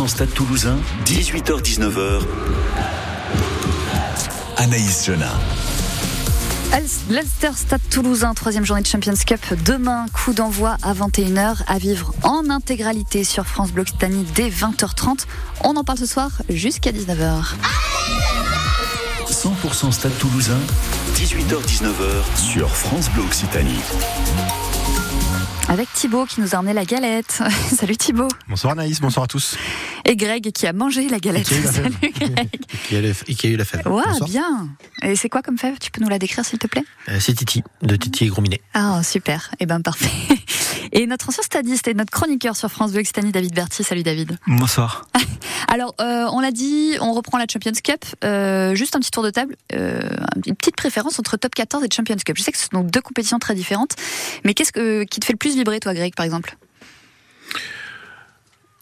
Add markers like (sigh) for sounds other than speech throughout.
100% Stade Toulousain, 18h-19h. Anaïs Jeunin. L'Ulster Stade Toulousain, troisième journée de Champions Cup. Demain, coup d'envoi à 21h, à vivre en intégralité sur France Bleu Occitanie dès 20h30. On en parle ce soir jusqu'à 19h. 100% Stade Toulousain, 18h-19h sur France Bleu Occitanie avec Thibaut qui nous a emmené la galette. (laughs) Salut Thibaut. Bonsoir Anaïs, bonsoir à tous. Et Greg qui a mangé la galette. (laughs) Salut Greg. Et qui a eu la fève. Ouais, bien. Et c'est quoi comme fève? Tu peux nous la décrire s'il te plaît? Euh, C'est Titi, de Titi et Grominet. Ah, super. Eh ben parfait. Et notre ancien stadiste et notre chroniqueur sur France Bleu Occitanie, David Berti. Salut David. Bonsoir. (laughs) Alors, euh, on l'a dit, on reprend la Champions Cup. Euh, juste un petit tour de table. Euh, une petite préférence entre Top 14 et Champions Cup. Je sais que ce sont deux compétitions très différentes. Mais qu'est-ce que, qui te fait le plus vibrer, toi, Greg, par exemple?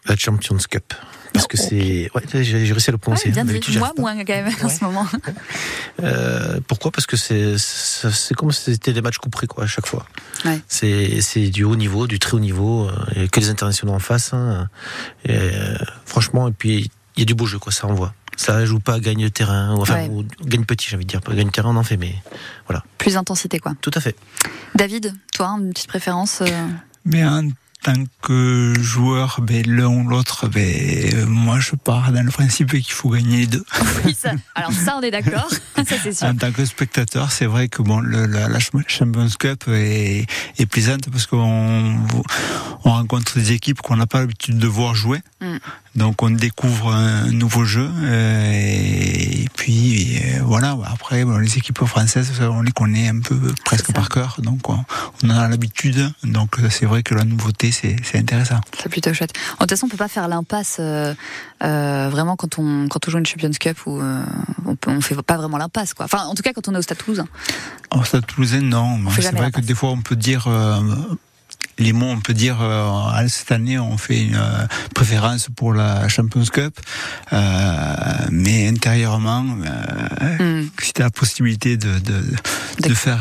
La Champions Cup. Parce que c'est. Ouais, j'ai réussi à le prononcer. bien dit. Moi, moins quand même, en ce moment. (laughs) Euh, pourquoi? Parce que c'est comme si c'était des matchs couperés, quoi, à chaque fois. Ouais. C'est du haut niveau, du très haut niveau. Il n'y a que les internationaux en face. Hein. Et, euh, franchement, et puis, il y a du beau jeu, quoi, ça envoie. Ça joue pas gagne terrain, ou, enfin, ou gagne petit, j'ai envie de dire. Pas gagne terrain, on en fait, mais voilà. Plus d'intensité, quoi. Tout à fait. David, toi, une petite préférence euh Mais un tant que joueur, ben, l'un ou l'autre, ben, moi je pars dans le principe qu'il faut gagner les deux. (laughs) Oui, ça, alors ça on est d'accord, (laughs) ça c'est sûr. En tant que spectateur, c'est vrai que bon, le, la, la, Champions Cup est, est plaisante parce qu'on on rencontre des équipes qu'on n'a pas l'habitude de voir jouer. Mm. Donc on découvre un nouveau jeu euh, et puis euh, voilà. Après bon, les équipes françaises, on les connaît un peu presque par cœur, donc on, on a l'habitude. Donc c'est vrai que la nouveauté c'est intéressant. C'est plutôt chouette. En toute façon, on peut pas faire l'impasse euh, vraiment quand on quand on joue une Champions Cup où euh, on, peut, on fait pas vraiment l'impasse quoi. Enfin, en tout cas quand on est au Stade Toulousain. Au Stade Toulousain, non. C'est vrai que des fois on peut dire les mots, on peut dire, euh, cette année, on fait une euh, préférence pour la Champions Cup, euh, mais intérieurement, euh, mm. si tu as la possibilité de, de, de faire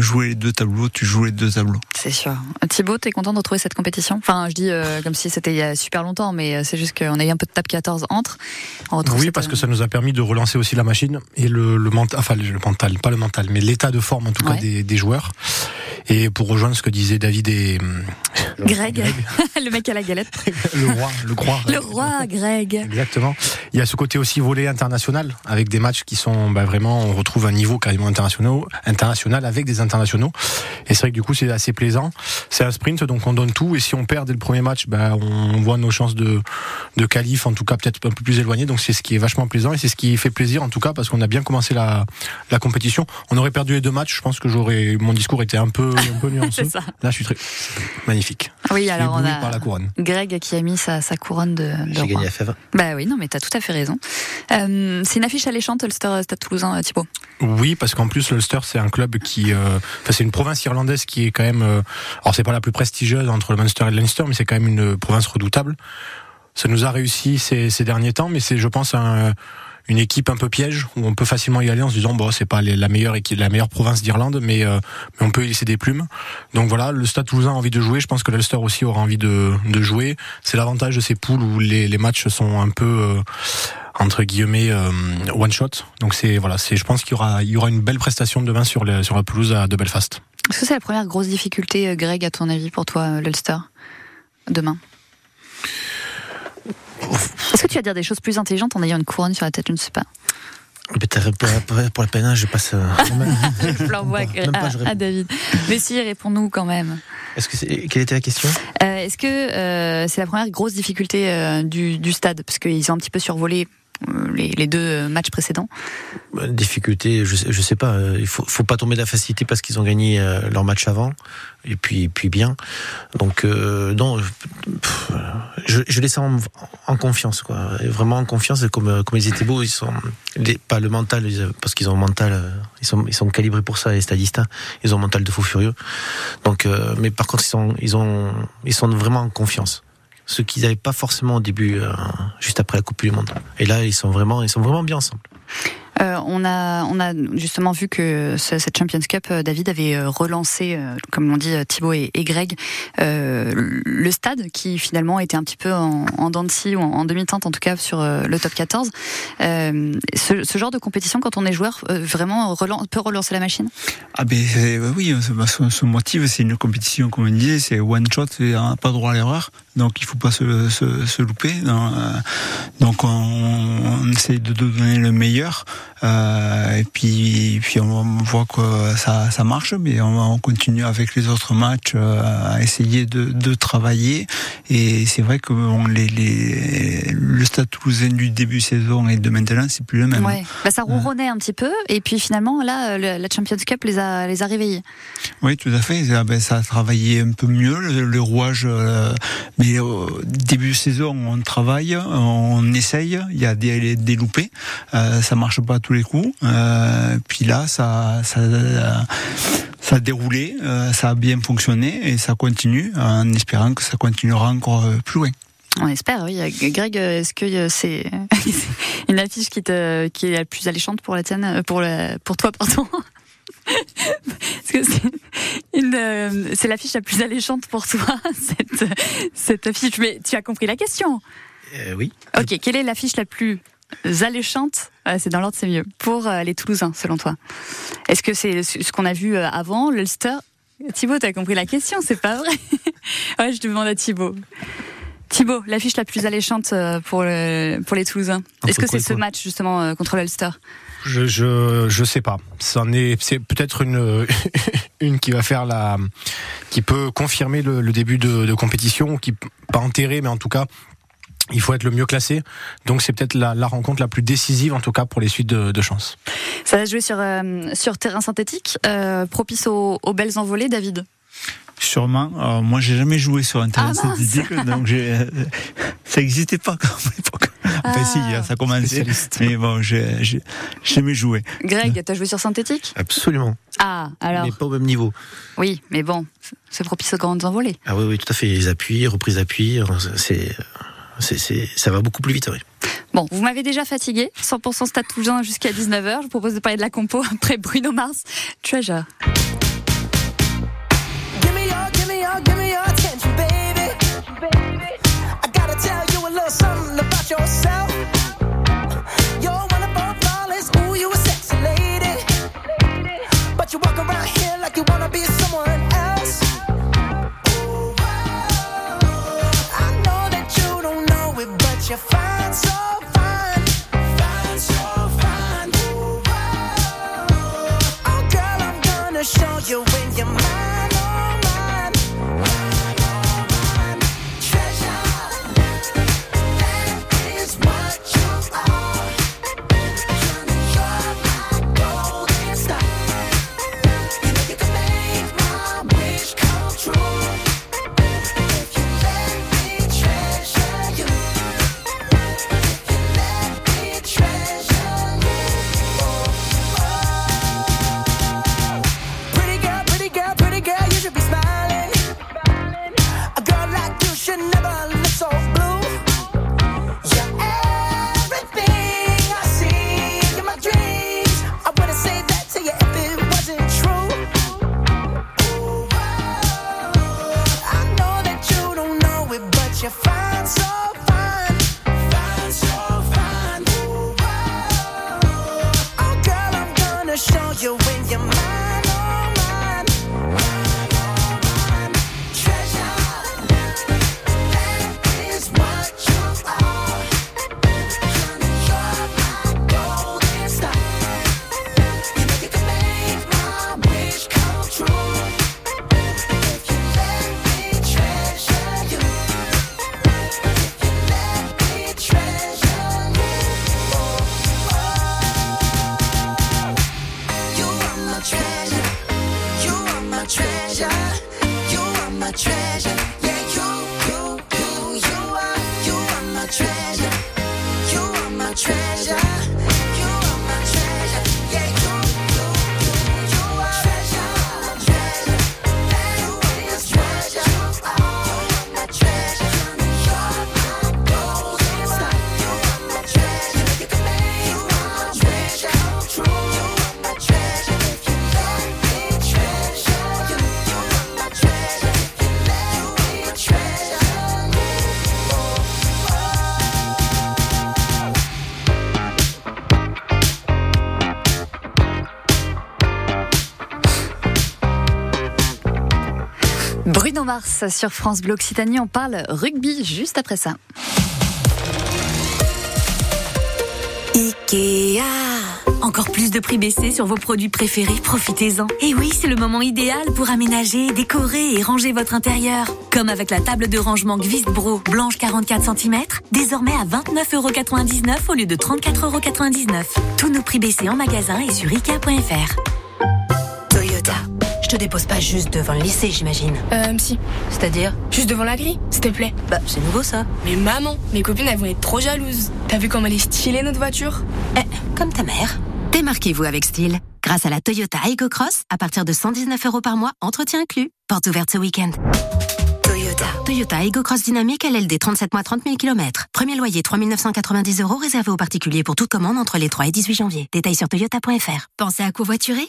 jouer les deux tableaux, tu joues les deux tableaux. C'est sûr. Thibaut, tu es content de retrouver cette compétition? Enfin, je dis comme si c'était il y a super longtemps, mais c'est juste qu'on a eu un peu de tape 14 entre. oui, parce que ça nous a permis de relancer aussi la machine et le, le mental, enfin le mental, pas le mental, mais l'état de forme en tout cas des, des joueurs. Et pour rejoindre ce que disaient David et Greg, (laughs) le mec à la galette, (laughs) le roi, le roi, le roi, Greg. Exactement. Il y a ce côté aussi volet international avec des matchs qui sont bah, vraiment, on retrouve un niveau carrément international, international avec des internationaux. Et c'est vrai que du coup c'est assez plaisant. C'est un sprint, donc on donne tout. Et si on perd dès le premier match, bah, on voit nos chances de de qualif, en tout cas peut-être un peu plus éloignées. Donc c'est ce qui est vachement plaisant et c'est ce qui fait plaisir en tout cas parce qu'on a bien commencé la la compétition. On aurait perdu les deux matchs. Je pense que j'aurais mon discours était un peu un peu (laughs) nuancé. Là, je suis très magnifique. Oui, alors on a Greg qui a mis sa, sa couronne de. de J'ai gagné la fève. Bah oui, non, mais t'as tout à fait raison. Euh, c'est une affiche alléchante, Ulster Stade Toulousain, euh, Thibaut? Oui, parce qu'en plus l'Ulster c'est un club qui, euh, enfin c'est une province irlandaise qui est quand même, euh, alors c'est pas la plus prestigieuse entre le Munster et le Leinster, mais c'est quand même une province redoutable. Ça nous a réussi ces, ces derniers temps, mais c'est, je pense, un une équipe un peu piège où on peut facilement y aller en se disant bon c'est pas la meilleure la meilleure province d'Irlande mais, euh, mais on peut y laisser des plumes. Donc voilà le Stade Toulousain a envie de jouer. Je pense que l'Ulster aussi aura envie de, jouer. C'est l'avantage de ces poules où les, matchs sont un peu euh, entre guillemets euh, one shot. Donc c'est voilà c'est je pense qu'il y aura il y aura une belle prestation demain sur la pelouse de Belfast. Est-ce que c'est la première grosse difficulté Greg à ton avis pour toi l'Ulster demain? Est-ce que tu vas dire des choses plus intelligentes en ayant une couronne sur la tête? Je ne sais pas. Pour la peine, je passe. Euh, (laughs) je l'envoie à, David. Mais si, réponds-nous quand même. Est-ce que quelle était la question? Euh, Est-ce que euh, c'est la première grosse difficulté du, du, stade? Parce qu'ils ont un petit peu survolé euh, les, deux matchs précédents bah, Difficulté, je, je sais pas. Il faut, faut pas tomber de la facilité parce qu'ils ont gagné euh, leur match avant et puis puis bien. Donc euh, non, je, je les sens en, confiance quoi. vraiment en confiance. Comme comme ils étaient beaux, ils sont pas le mental parce qu'ils ont un mental. Ils sont ils sont calibrés pour ça les stadistes. Hein. Ils ont un mental de fou furieux. Donc mais par contre ils sont ils ont ils sont vraiment en confiance ce qu'ils n'avaient pas forcément au début, euh, juste après la Coupe du Monde. Et là, ils sont vraiment, ils sont vraiment bien ensemble. on a on a justement vu que cette Champions Cup, David avait relancé, comme l'ont dit Thibaut et, Greg, le stade qui finalement était un petit peu en, en dents de scie ou en, demi-teinte en tout cas sur le top 14. Ce, ce, genre de compétition, quand on est joueur, vraiment peut relancer la machine? Ah ben oui, son, motif c'est une compétition comme on disait, c'est one shot, c'est pas droit à l'erreur, donc il faut pas se, se, se louper. Donc on, on, essaie de donner le meilleur, euh, et puis puis on voit que ça, ça marche, mais on, on continue avec les autres matchs euh, à essayer de, de travailler. Et c'est vrai que on, les, les, le Stade Toulousain du début saison et de maintenant, c'est plus le même. Ouais. Bah, ça ronronnait un petit peu, et puis finalement là, la Champions Cup les a les a réveillés. Oui, tout à fait. Ça, ben, ça a travaillé un peu mieux le, rouage, euh, mais au début saison, on travaille, on essaye. Il y a des, loupés, euh, ça marche pas à tous les coups. Euh, puis là, ça, ça, ça a déroulé, euh, ça a bien fonctionné et ça continue, en espérant que ça continuera encore plus loin. On espère, oui. Greg, est-ce que c'est (laughs) une affiche qui, te, est la plus alléchante pour la tienne, pour, la, pour toi, pardon? euh, c'est l'affiche la plus alléchante pour toi, (laughs) cette, cette, affiche. Mais tu as compris la question euh, Oui. Ok, quelle est l'affiche la plus alléchante? Euh, C'est dans l'ordre, c'est mieux. Pour les Toulousains, selon toi Est-ce que c'est ce qu'on a vu avant, l'Ulster Thibaut, tu as compris la question, c'est pas vrai (laughs) Ouais, je demande à Thibaut. Thibaut, l'affiche la plus alléchante pour, pour les Toulousains. Est-ce que c'est ce match justement contre l'Ulster? Je, je je sais pas. C'en est c'est peut-être une (laughs) une qui va faire la qui peut confirmer le, le début de, de, compétition qui pas enterrer mais en tout cas il faut être le mieux classé. Donc c'est peut-être la, la, rencontre la plus décisive en tout cas pour les suites de, de chance. Ça va jouer sur euh, sur terrain synthétique euh, propice aux, aux belles envolées David? Sûrement. Alors, moi, j'ai jamais joué sur un terrain ah, synthétique, donc euh, ça n'existait pas quand à l'époque. (laughs) Enfin, si, ah. ça commençait. Mais bon, j'ai jamais joué. Greg, t'as joué sur synthétique? Absolument. Ah, alors. Mais pas au même niveau. Oui, mais bon, c'est propice aux grandes envolées. Ah oui, oui, tout à fait. Les appuis, reprises d'appui, c'est, c'est, ça va beaucoup plus vite, oui. Bon, vous m'avez déjà fatigué. 100% stade toulousain jusqu'à 19h. Je vous propose de parler de la compo (laughs) après Bruno Mars. Treasure. Give me your attention, baby. I gotta tell you a little something about yourself. saw you in your mind. Sur France Bleu Occitanie, on parle rugby juste après ça. Ikea. Encore plus de prix baissés sur vos produits préférés, profitez-en. Et oui, c'est le moment idéal pour aménager, décorer et ranger votre intérieur. Comme avec la table de rangement Gvistbro blanche 44 cm, désormais à 29,99€ au lieu de 34,99€. Tous nos prix baissés en magasin et sur Ikea.fr. Je te dépose pas juste devant le lycée, j'imagine. Euh, si. C'est-à-dire Juste devant la grille, s'il te plaît. Bah, c'est nouveau ça. Mais maman, mes copines, elles vont être trop jalouses. T'as vu comme elle est stylée, notre voiture? Eh, comme ta mère. Démarquez-vous avec style. Grâce à la Toyota Aygo Cross, à partir de 119 euros par mois, entretien inclus. Porte ouverte ce week-end. Toyota. Toyota Aygo Cross Dynamique LLD 37 mois 30 000 km. Premier loyer 3 990 euros réservé aux particuliers pour toute commande entre les 3 et 18 janvier. Détails sur toyota.fr. Pensez à covoiturer?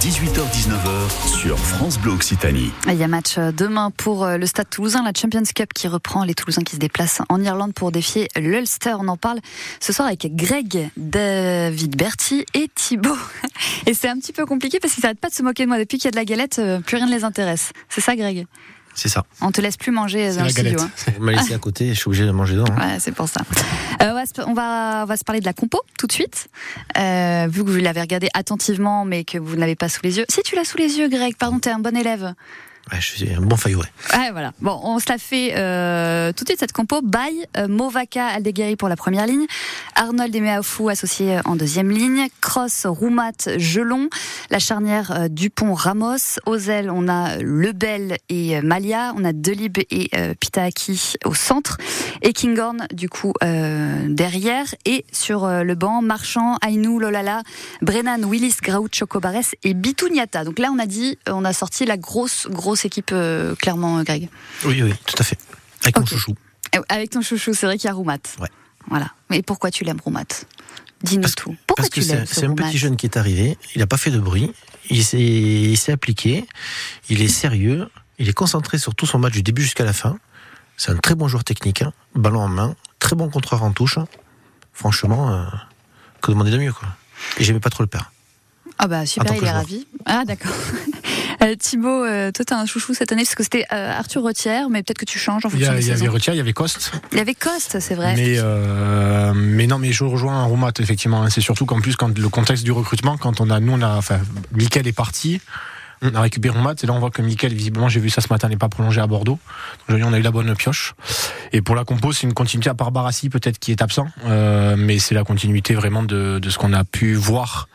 18h-19h sur France Bleu Occitanie. Il y a match euh, demain pour euh, le Stade Toulousain, la Champions Cup qui reprend les Toulousains qui se déplacent en Irlande pour défier l'Ulster. On en parle ce soir avec Greg, David Berti et Thibaut. (laughs) Et c'est un petit peu compliqué parce qu'ils n'arrêtent pas de se moquer de moi. Depuis qu'il y a de la galette, euh, plus rien ne les intéresse. C'est ça, Greg? C'est ça. On te laisse plus manger dans la le studio. hein. Vous m'avez laissé à côté, je suis obligé de manger dedans. hein. Ouais, c'est pour ça. Euh, on, va se, on, va, on va se parler de la compo tout de suite. Euh, vu que vous l'avez regardé attentivement, mais que vous ne l'avez pas sous les yeux. Si tu l'as sous les yeux, Greg, pardon, t'es un bon élève. Je suis un bon voilà. Bon, on se la fait euh, tout de suite cette compo. Baye, euh, Movaka, Aldeguerri pour la première ligne, Arnold et Meafou associés en deuxième ligne, Cross, Roumat, Gelon, la charnière euh, Dupont-Ramos, Ozel, on a Lebel et euh, Malia, on a Delib et euh, Pitaaki au centre, et Kinghorn du coup euh, derrière, et sur euh, le banc, Marchand, Ainou, Lolala, Brennan, Willis, Graout, Chocobares et Bitouniata. Donc là, on a dit, on a sorti la grosse, grosse équipe, euh, clairement, euh, Greg. Oui, oui, tout à fait. Avec mon Ok. chouchou. Euh, Avec ton chouchou, c'est vrai qu'il y a Roumat. Ouais. Voilà. Mais pourquoi tu l'aimes, Roumat? Dis-nous tout. Pourquoi Parce que tu l'aimes c'est ce un petit jeune qui est arrivé, il n'a pas fait de bruit, il s'est il s'est appliqué, il est sérieux, il est concentré sur tout son match du début jusqu'à la fin. C'est un très bon joueur technique, hein, ballon en main, très bon contreur en touche. Franchement, euh, que demander de mieux quoi. Et j'aimais pas trop le père. Ah bah super, il est ravi. Ah d'accord. (laughs) Euh, Thibaut, euh, toi t'as un chouchou cette année parce que c'était euh, Arthur Retière, mais peut-être que tu changes en fonction il y avait. Retière, il y avait Coste. Il y avait Coste, c'est vrai. Mais, euh, mais non, mais je rejoins Roumat, effectivement. hein. C'est surtout qu'en plus, quand le contexte du recrutement, quand on a, nous, on a, enfin, Mickaël est parti, on a récupéré Roumat, et là, on voit que Mickaël, visiblement, j'ai vu ça ce matin, n'est pas prolongé à Bordeaux. Donc, on a eu la bonne pioche. Et pour la compo, c'est une continuité, à part Barassi, peut-être, qui est absent, euh, mais c'est la continuité vraiment de, de ce qu'on a pu voir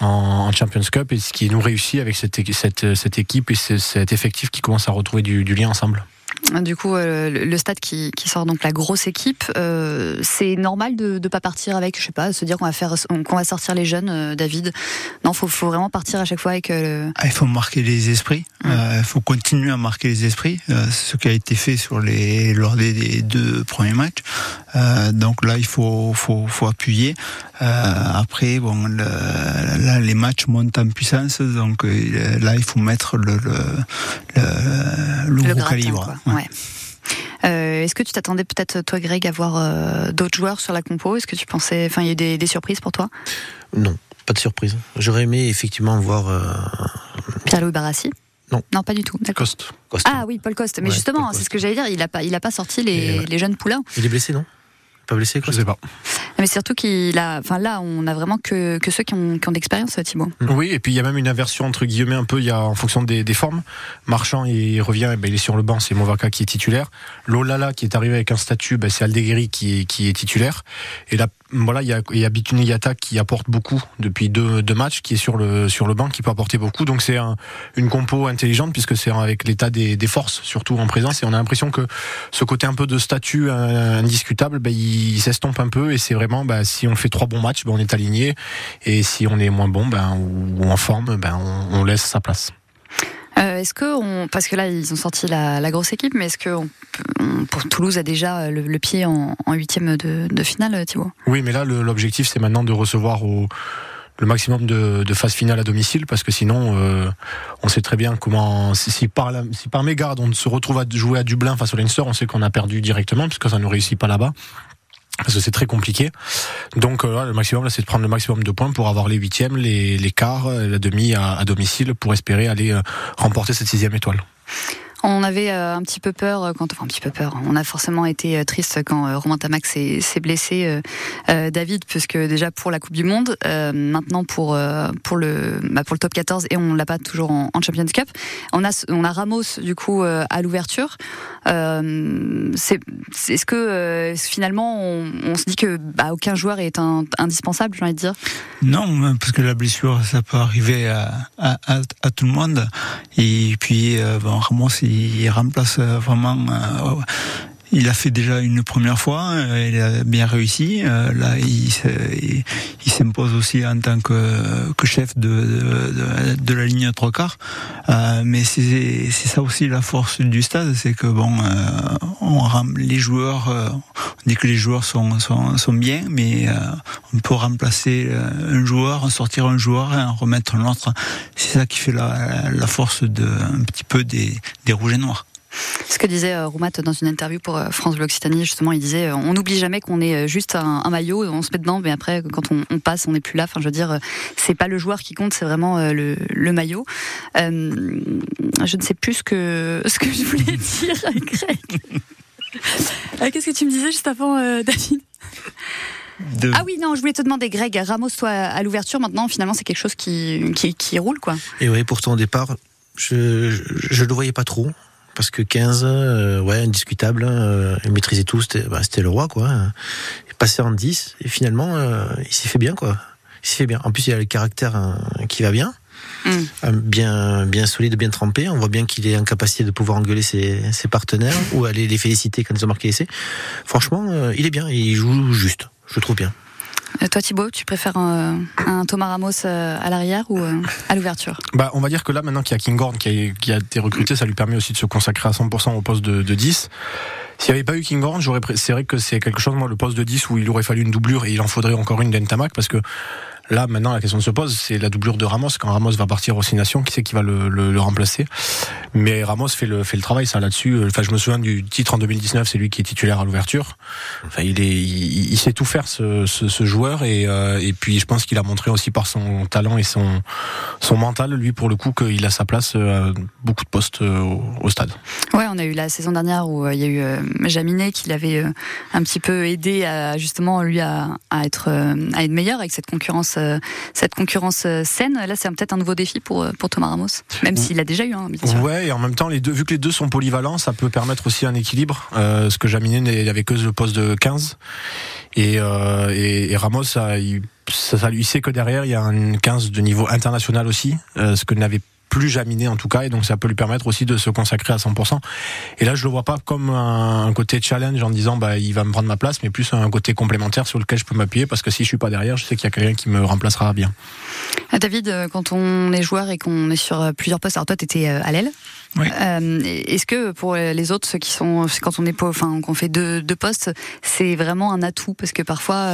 en, en Champions Cup et ce qui nous réussit avec cette, cette, cette équipe et ce- cet effectif qui commence à retrouver du, du lien ensemble. Du coup, euh, le, le stade qui, qui sort donc la grosse équipe, euh, c'est normal de ne pas partir avec, je sais pas, se dire qu'on va faire, qu'on va sortir les jeunes, euh, David? Non, faut, faut vraiment partir à chaque fois avec. euh, Ah, Il faut marquer les esprits. Euh, Il faut continuer à marquer les esprits. Euh, ce qui a été fait sur les lors des, des deux premiers matchs. Euh, donc là, il faut faut, faut appuyer. Euh, après, bon, le- là, les matchs montent en puissance. Donc euh, là, il faut mettre le le, le, le le gros gratin, calibre. quoi. Ouais. Ouais. Euh, Est-ce que tu t'attendais peut-être, toi, Greg, à voir euh, d'autres joueurs sur la compo? Est-ce que tu pensais. Enfin, il y a eu des, des surprises pour toi? Non, pas de surprise. J'aurais aimé effectivement voir euh, Pierre-Louis Barassi? Non. Non, pas du tout. Coste. Costa. Ah oui, Paul Coste. Mais Ouais, justement, c'est Coste. ce que j'allais dire. Il a pas, il a pas sorti les, ouais. les jeunes poulains. Il est blessé, non? Pas blessé, Je quoi sais pas. Mais surtout qu'il a. Enfin, là, on a vraiment que, que ceux qui ont, qui ont d'expérience, Thibaut. Oui, et puis il y a même une inversion entre guillemets un peu, il y a en fonction des, des formes. Marchand, il revient, eh ben, il est sur le banc, c'est Movaka qui est titulaire. Lolala qui est arrivé avec un statut, ben, c'est Aldeguerri qui est, qui est titulaire. Et là, voilà, il y a, il y a Bitune Yata qui apporte beaucoup depuis deux, deux matchs, qui est sur le sur le banc, qui peut apporter beaucoup. Donc c'est un, une compo intelligente puisque c'est avec l'état des, des forces surtout en présence. Et on a l'impression que ce côté un peu de statut euh, indiscutable, ben, il s'estompe un peu. Et c'est vraiment, ben, si on fait trois bons matchs, ben, on est aligné. Et si on est moins bon, ben, ou en forme, ben, on, on laisse sa place. Euh, est-ce que on, parce que là ils ont sorti la, la grosse équipe, mais est-ce que on peut- on- pour Toulouse a déjà le, le pied en huitième de, de finale, Thibaut? Oui, mais là, l'objectif, c'est maintenant de recevoir au, le maximum de, de phases finales à domicile, parce que sinon, euh, on sait très bien comment. Si, si par, la, si par mégarde on se retrouve à jouer à Dublin face au Leinster, on sait qu'on a perdu directement, puisque ça ne réussit pas là-bas parce que c'est très compliqué. Donc euh, le maximum c'est de prendre le maximum de points pour avoir les huitièmes, les, quarts, la demi à, à domicile pour espérer aller euh, remporter cette sixième étoile. On avait euh, un petit peu peur euh, quand, enfin un petit peu peur. On a forcément été euh, triste quand Romain Tamac s'est blessé, David, puisque déjà pour la Coupe du Monde, maintenant pour pour le bah, pour le top 14 et on l'a pas toujours en, Champions Cup. On a on a Ramos du coup à l'ouverture. c'est est-ce que finalement on, se dit que bah, aucun joueur est indispensable, j'ai envie de dire? Non, parce que la blessure ça peut arriver à, à, à, tout le monde. Et puis bon, Ramos il remplace euh, vraiment euh, il a fait déjà une première fois, euh, il a bien réussi. Là, il, s'impose aussi en tant que, chef de, la ligne trois quarts. mais c'est ça aussi la force du stade, c'est que bon, on les joueurs, on dit que les joueurs sont, sont, bien, mais on peut remplacer un joueur, en sortir un joueur et en remettre un autre. C'est ça qui fait la, force de un petit peu des rouges et noirs. Ce que disait euh, Roumat dans une interview pour euh, France Bleu Occitanie, justement, il disait euh, on n'oublie jamais qu'on est juste un, maillot, on se met dedans, mais après, quand on, passe, on n'est plus là. Enfin, je veux dire, c'est pas le joueur qui compte, c'est vraiment le, maillot. je ne sais plus ce que, ce que je voulais (laughs) dire, Greg. Qu'est-ce que tu me disais juste avant, David? Ah oui, non, je voulais te demander, Greg, Ramos, toi, à l'ouverture, maintenant, finalement, c'est quelque chose qui, qui, roule, quoi. Et oui, pourtant, au départ, je ne le voyais pas trop parce que 15, euh, ouais, indiscutable, euh, il maîtrisait tout, c'était bah, le roi, quoi. Il passait en 10, et finalement, euh, il s'y fait bien, quoi. Il s'y fait bien. En plus, il a le caractère qui va bien. Mm. Bien, bien solide, bien trempé. On voit bien qu'il est en capacité de pouvoir engueuler ses, partenaires (laughs) ou aller les féliciter quand ils ont marqué l'essai. Franchement, il est bien, il joue juste. Je le trouve bien. Euh, toi Thibaut, tu préfères un, Thomas Ramos euh, à l'arrière ou euh, à l'ouverture? Bah, On va dire que là maintenant qu'il y a Kinghorn qui a, été recruté, ça lui permet aussi de se consacrer à 100% au poste de, de 10. S'il n'y avait pas eu Kinghorn, j'aurais c'est vrai que c'est quelque chose moi le poste de 10 où il aurait fallu une doublure et il en faudrait encore une d'Entamac parce que Là, maintenant, la question se pose, c'est la doublure de Ramos. Quand Ramos va partir aux Six qui c'est qui va le, remplacer? Mais Ramos fait le, fait le travail, ça, là-dessus. Enfin, je me souviens du titre en 2019, c'est lui qui est titulaire à l'ouverture. Enfin, il, est, il, sait tout faire, ce, ce, ce joueur. Et, euh, et puis, je pense qu'il a montré aussi par son talent et son, son mental, lui, pour le coup, qu'il a sa place euh, à beaucoup de postes euh, au, stade. Ouais, on a eu la saison dernière où il y a eu Jaminet qui l'avait un petit peu aidé à, justement, lui, à, à, être, à être meilleur avec cette concurrence euh, cette concurrence euh, saine. Là, c'est peut-être un nouveau défi pour, euh, pour Thomas Ramos, même s'il a déjà eu un. Hein, ouais, et en même temps, les deux, vu que les deux sont polyvalents, ça peut permettre aussi un équilibre. ce que Jaminet n'avait que le poste de 15. Et, et, Ramos, ça, il, ça, lui sait que derrière, il y a un 15 de niveau international aussi, ce que n'avait plus jaminé en tout cas, et donc ça peut lui permettre aussi de se consacrer à 100%. Et là, je le vois pas comme un côté challenge en disant bah il va me prendre ma place, mais plus un côté complémentaire sur lequel je peux m'appuyer parce que si je suis pas derrière, je sais qu'il y a quelqu'un qui me remplacera bien. Ah, David, euh, quand on est joueur et qu'on est sur euh, plusieurs postes, alors toi tu étais euh, à l'aile. Oui. Est-ce que pour les autres, ceux qui sont, quand on est, enfin, qu'on fait deux, deux postes, c'est vraiment un atout? Parce que parfois.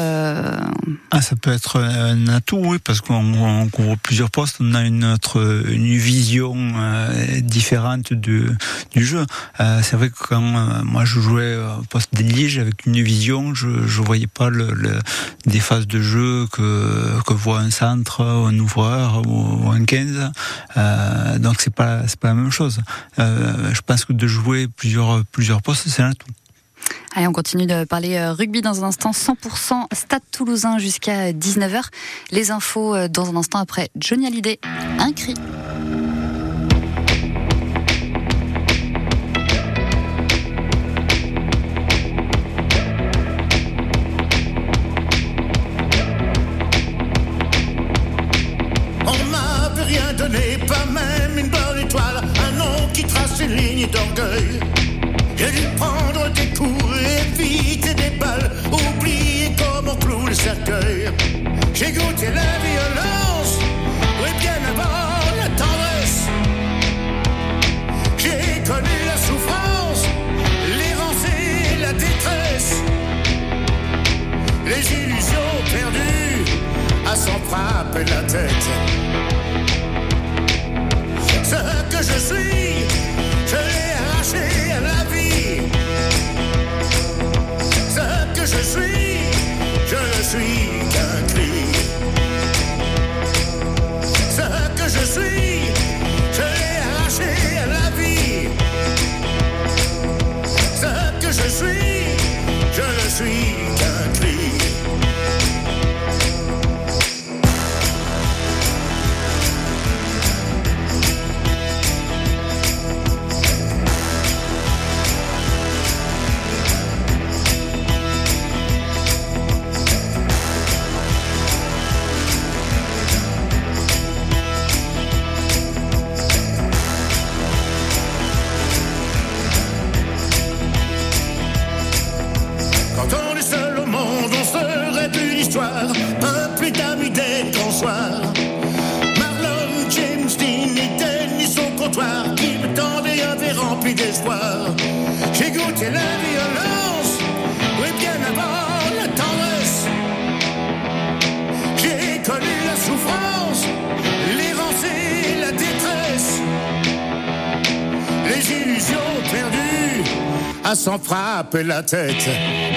Ah, ça peut être un atout, oui, parce qu'on couvre plusieurs postes, on a une autre une vision euh, différente du, du jeu. Euh, c'est vrai que quand euh, moi je jouais au poste d'élige avec une vision, je je voyais pas le, des phases de jeu que que voit un centre, un ouvreur ou, un 15. donc c'est pas c'est pas la même chose. Je pense que de jouer plusieurs plusieurs postes, c'est un atout. Allez, on continue de parler rugby dans un instant. 100% Stade Toulousain jusqu'à 19h. Les infos dans un instant après Johnny Hallyday. Un cri. d'orgueil. J'ai dû prendre des coups, éviter des balles, oublier comme on cloue le cercueil. J'ai goûté la violence, oui bien avant la tendresse. J'ai connu la souffrance, l'errance et la détresse. Les illusions perdues à s'en frapper la tête. Ce que je suis. Je suis, je suis frapper la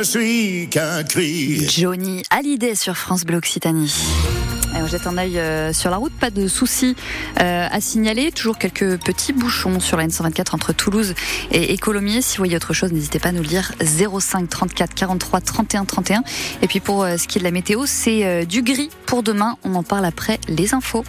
ne suis qu'un cri. Johnny Hallyday sur France Bleu Occitanie. On jette un œil euh, sur la route, pas de soucis euh, à signaler. Toujours quelques petits bouchons sur la N124 entre Toulouse et, Colomiers. Si vous voyez autre chose, n'hésitez pas à nous le dire. 05 34 43 31 31. Et puis pour euh, ce qui est de la météo, c'est du gris pour demain. On en parle après les infos.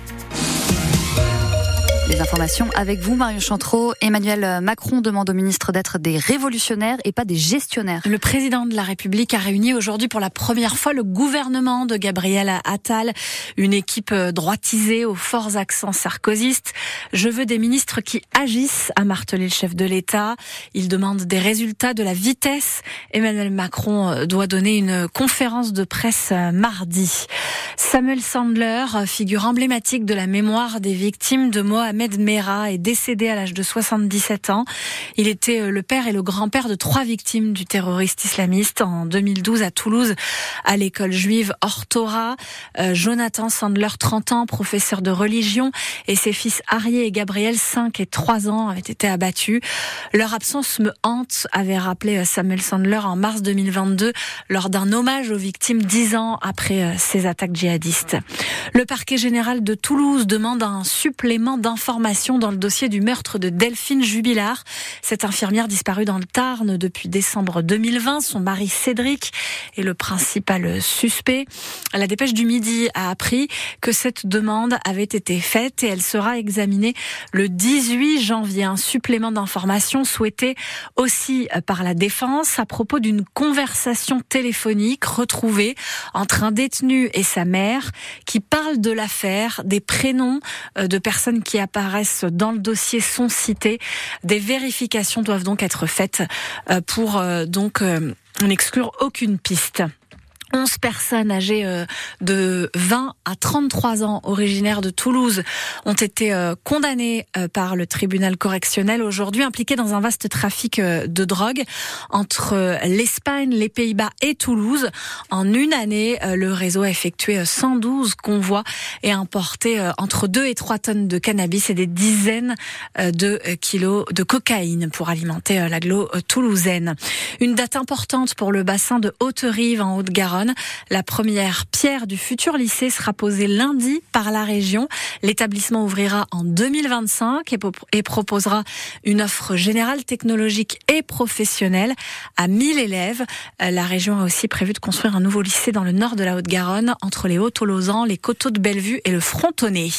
Les informations avec vous, Marion Chantreau. Emmanuel Macron demande au ministre d'être des révolutionnaires et pas des gestionnaires. Le président de la République a réuni aujourd'hui pour la première fois le gouvernement de Gabriel Attal, une équipe droitisée aux forts accents sarkozystes. Je veux des ministres qui agissent, a martelé le chef de l'État. Il demande des résultats de la vitesse. Emmanuel Macron doit donner une conférence de presse mardi. Samuel Sandler, figure emblématique de la mémoire des victimes de Mohamed Merah, est décédé à l'âge de 77 ans. Il était le père et le grand-père de trois victimes du terroriste islamiste en 2012 à Toulouse, à l'école juive Ortora. Euh, Jonathan Sandler, 30 ans, professeur de religion, et ses fils Arié et Gabriel, 5 et 3 ans, avaient été abattus. Leur absence me hante, avait rappelé Samuel Sandler en mars 2022 lors d'un hommage aux victimes dix ans après euh, ces attaques djihadistes. Le parquet général de Toulouse demande un supplément d'informations dans le dossier du meurtre de Delphine Jubilard. Cette infirmière disparue dans le Tarn depuis décembre 2020. Son mari Cédric est le principal suspect. La dépêche du midi a appris que cette demande avait été faite et elle sera examinée le 18 janvier. Un supplément d'informations souhaité aussi par la défense à propos d'une conversation téléphonique retrouvée entre un détenu et sa mère qui parle de l'affaire, des prénoms euh, de personnes qui apparaissent dans le dossier sont cités. Des vérifications doivent donc être faites euh, pour euh, donc n'exclure aucune piste. 11 personnes âgées euh, de 20 à 33 ans, originaires de Toulouse, ont été euh, condamnées euh, par le tribunal correctionnel aujourd'hui, impliquées dans un vaste trafic de drogue entre l'Espagne, les Pays-Bas et Toulouse. En une année, le réseau a effectué 112 convois et importé entre 2 et 3 tonnes de cannabis et des dizaines de kilos de cocaïne pour alimenter l'agglo toulousaine. Une date importante pour le bassin de Haute-Rive en Haute-Garonne Haute-Garonne. La première pierre du futur lycée sera posée lundi par la région. L'établissement ouvrira en 2025 et, proposera une offre générale, technologique et professionnelle à 1000 élèves. Euh, la région a aussi prévu de construire un nouveau lycée dans le nord de la Haute-Garonne, entre les Hauts-Tolosans, les Coteaux de Bellevue et le Frontonnet.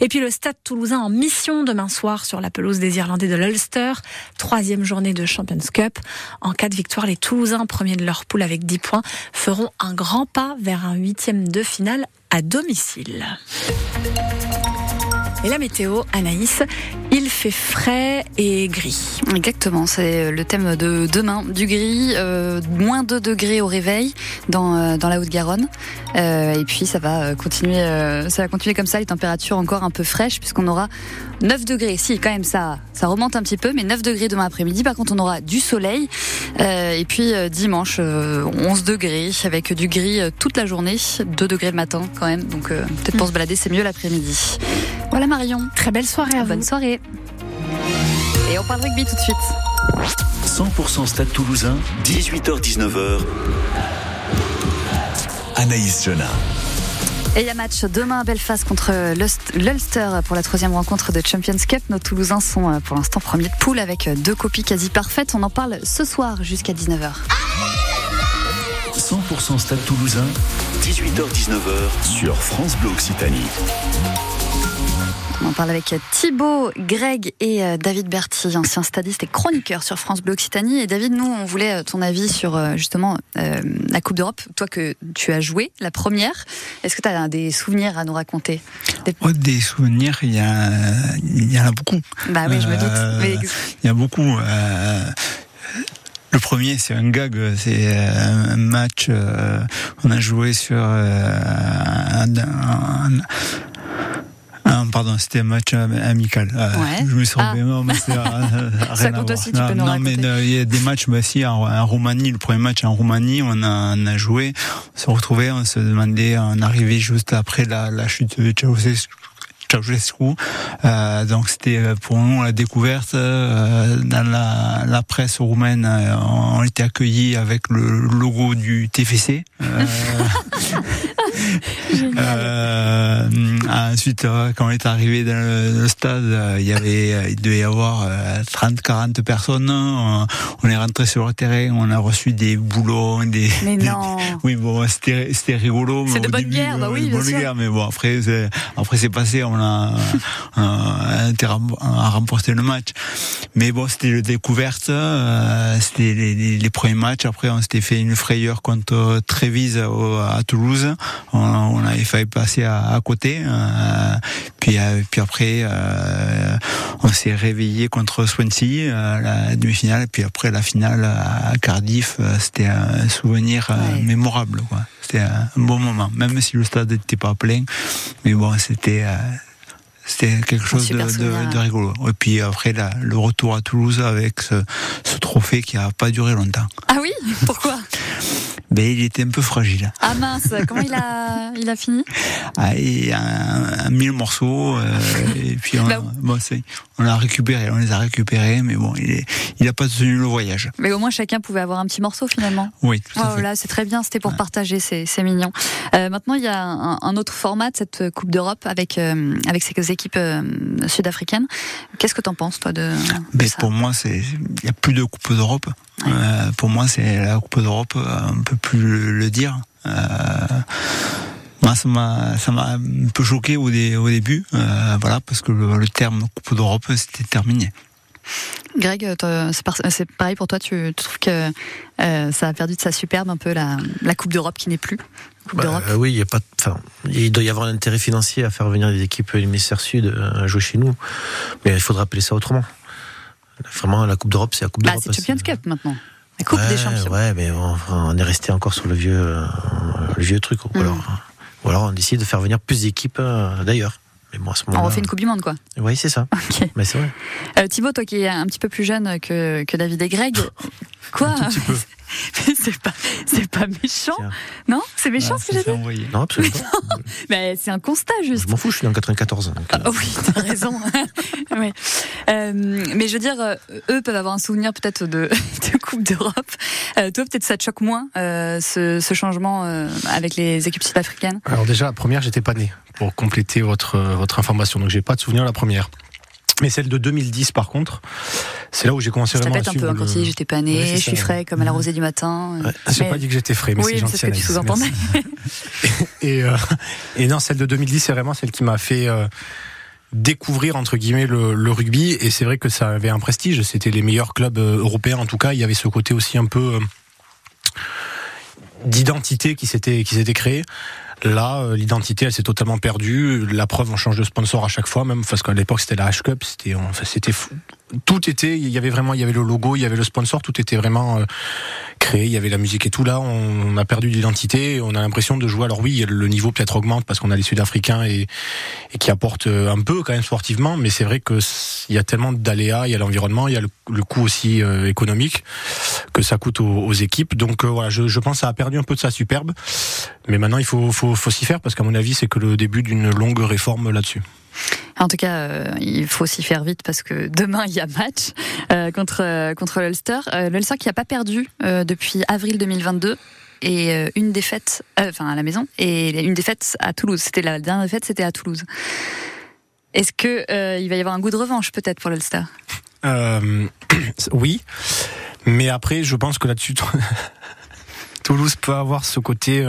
Et puis le Stade Toulousain en mission demain soir sur la pelouse des Irlandais de l'Ulster. Troisième journée de Champions Cup. En cas de victoire, les Toulousains, premiers de leur poule avec 10 points, feront grand pas vers un huitième de finale à domicile. Et la météo, Anaïs, il fait frais et gris. Exactement, c'est le thème de demain. Du gris, euh, moins 2 degrés au réveil dans, euh, dans la Haute-Garonne. Euh, et puis ça va continuer ça va continuer comme ça, les températures encore un peu fraîches puisqu'on aura 9 degrés. Si, quand même, ça, ça remonte un petit peu, mais 9 degrés demain après-midi. Par contre, on aura du soleil. et puis dimanche, 11 degrés avec du gris toute la journée. 2 degrés le matin quand même. Donc peut-être pour se balader, c'est mieux l'après-midi. Voilà Marion. Très belle soirée à Bonne soirée. Et on parle rugby tout de suite. 100% Stade Toulousain, 18h-19h. Anaïs Jona. Et il y a match demain à Belfast contre l'Ulster pour la troisième rencontre de Champions Cup. Nos Toulousains sont euh, pour l'instant premiers de poule avec deux copies quasi parfaites. On en parle ce soir jusqu'à 19h. 100% Stade Toulousain, 18h-19h sur France Bleu Occitanie. On parle avec Thibaut, Greg et euh, David Berti, ancien stadiste et chroniqueur sur France Bleu Occitanie. Et David, nous, on voulait euh, ton avis sur euh, justement la Coupe d'Europe. Toi que tu as joué, la première, est-ce que tu as des souvenirs à nous raconter? Des, oh, des souvenirs, il y, a, il y en a beaucoup. Bah oui, je me doute. Il y a beaucoup. Le premier, c'est un gag, c'est un match. on a joué sur un, ah, pardon, c'était un match amical. Euh, je me suis trompé. Non, mais c'est (laughs) Ça compte aussi, tu peux nous Non, mais euh, il y a des matchs, mais si, en, Roumanie, le premier match en Roumanie, on a, on a joué, on s'est retrouvé, on se demandait, on arrivait juste après la, la chute de Ceausescu euh, donc c'était euh, pour nous la découverte. Euh, dans la, la, presse roumaine, euh, on était accueillis avec le logo du TFC. (laughs) Euh, ensuite, quand on est arrivé dans le, stade, il y avait, il devait y avoir 30-40 personnes. On est rentré sur le terrain, on a reçu des boulons, des. Mais non. oui, bon, c'était, c'était rigolo. C'est de bonne guerre, bah oui, bien sûr. Guerre, mais bon, après, après c'est passé, on a, a, remporté le match. Mais bon, c'était la découverte, c'était les, les, premiers matchs. Après, on s'était fait une frayeur contre Trévise à Toulouse on, avait failli passer à, côté. Euh, puis, euh, puis après, euh, on s'est réveillé contre Swansea, la demi-finale. Puis après, la finale à Cardiff, c'était un souvenir mémorable. C'était un bon moment, même si le stade n'était pas plein. Mais bon, c'était c'était quelque chose de, de, rigolo. Et puis après, le retour à Toulouse avec ce, ce trophée qui a pas duré longtemps. Ah oui? Pourquoi? Ben, il était un peu fragile. Ah mince, comment il a, il a fini? Ah, il a un, mille morceaux, euh, et puis on, (laughs) bah, bon, on a récupéré, on les a récupérés, mais bon, il, est, il a pas tenu le voyage. Mais au moins chacun pouvait avoir un petit morceau finalement. Oui, tout à oh, c'est très bien, c'était pour partager, c'est mignon. Euh, maintenant, il y a un, autre format de cette Coupe d'Europe avec, euh, avec ces équipes sud-africaines. Qu'est-ce que tu en penses, toi, de, ben, Pour moi, il n'y a plus de Coupe d'Europe. Pour moi, c'est la Coupe d'Europe, on peut plus le, dire. Euh, moi, ça m'a, ça m'a un peu choqué au, au début, euh, voilà, parce que le, terme Coupe d'Europe, c'était terminé. Greg, c'est pareil pour toi, tu, trouves que ça a perdu de sa superbe un peu la, Coupe d'Europe qui n'est plus? Coupe bah, Oui, il y a pas, il doit y avoir un intérêt financier à faire venir des équipes du hémisphère sud à jouer chez nous, mais il faudra appeler ça autrement. Vraiment, la Coupe d'Europe, c'est la Coupe bah, d'Europe. C'est Champions Cup maintenant. La Coupe des Champions. Ouais, mais on, est resté encore sur le vieux, euh, le vieux truc. Ou, mm. alors, ou, alors, on décide de faire venir plus d'équipes euh, d'ailleurs. Mais bon, on refait une Coupe du Monde, quoi. Oui, c'est ça. (laughs) Mais c'est vrai. Euh, Thibaut, toi qui es un petit peu plus jeune que, que David et Greg, quoi Un petit peu. (laughs) c'est pas, c'est pas méchant. Non C'est méchant bah, ce que j'ai dit Non, absolument (laughs) Mais c'est un constat juste. Je m'en fous, je suis en 94. Ah, euh. oui, t'as raison. (laughs) Euh, mais je veux dire, euh, eux peuvent avoir un souvenir peut-être de, de Coupe d'Europe. Euh, toi, peut-être ça te choque moins euh, ce, ce, changement euh, avec les équipes sud-africaines? Alors déjà, la première, j'étais pas né pour compléter votre votre information, donc j'ai pas de souvenir de la première. Mais celle de 2010, par contre, c'est là où j'ai commencé vraiment à suivre. un peu, hein, quand j'étais pas né, je suis frais comme à la rosée du matin. Ouais, j'ai pas dit que j'étais frais, mais oui, c'est gentil. C'est ce que tu sous-entendais. (laughs) et, euh, et non, celle de 2010, c'est vraiment celle qui m'a fait euh, découvrir entre guillemets le, le rugby. Et c'est vrai que ça avait un prestige. C'était les meilleurs clubs euh, européens, en tout cas. Il y avait ce côté aussi un peu euh, d'identité qui s'était qui s'était créé. Là, euh, l'identité, elle s'est totalement perdue. La preuve, on change de sponsor à chaque fois, même parce qu'à l'époque c'était la H Cup. C'était, enfin, c'était tout était. Il y avait vraiment, il y avait le logo, il y avait le sponsor, tout était vraiment euh, créé. Il y avait la musique et tout. Là, on, a perdu l'identité. On a l'impression de jouer. Alors oui, le niveau peut-être augmente parce qu'on a les Sud-Africains et, qui apportent euh, un peu quand même sportivement. Mais c'est vrai que il y a tellement d'aléas, il y a l'environnement, il y a le, coût aussi euh, économique que ça coûte aux, aux équipes. Donc voilà, je, je, pense que ça a perdu un peu de sa superbe. Mais maintenant, il faut, faut, faut s'y faire parce qu'à mon avis, c'est que le début d'une longue réforme là-dessus. En tout cas, euh, il faut s'y faire vite parce que demain il y a match euh, contre euh, contre l'Ulster. L'Ulster qui n'a pas perdu depuis avril 2022 et une défaite, enfin à la maison et une défaite à Toulouse. C'était la dernière défaite, c'était à Toulouse. Est-ce que il va y avoir un goût de revanche peut-être pour l'Ulster? (clears throat) Oui, mais après je pense que là-dessus (laughs) Toulouse peut avoir ce côté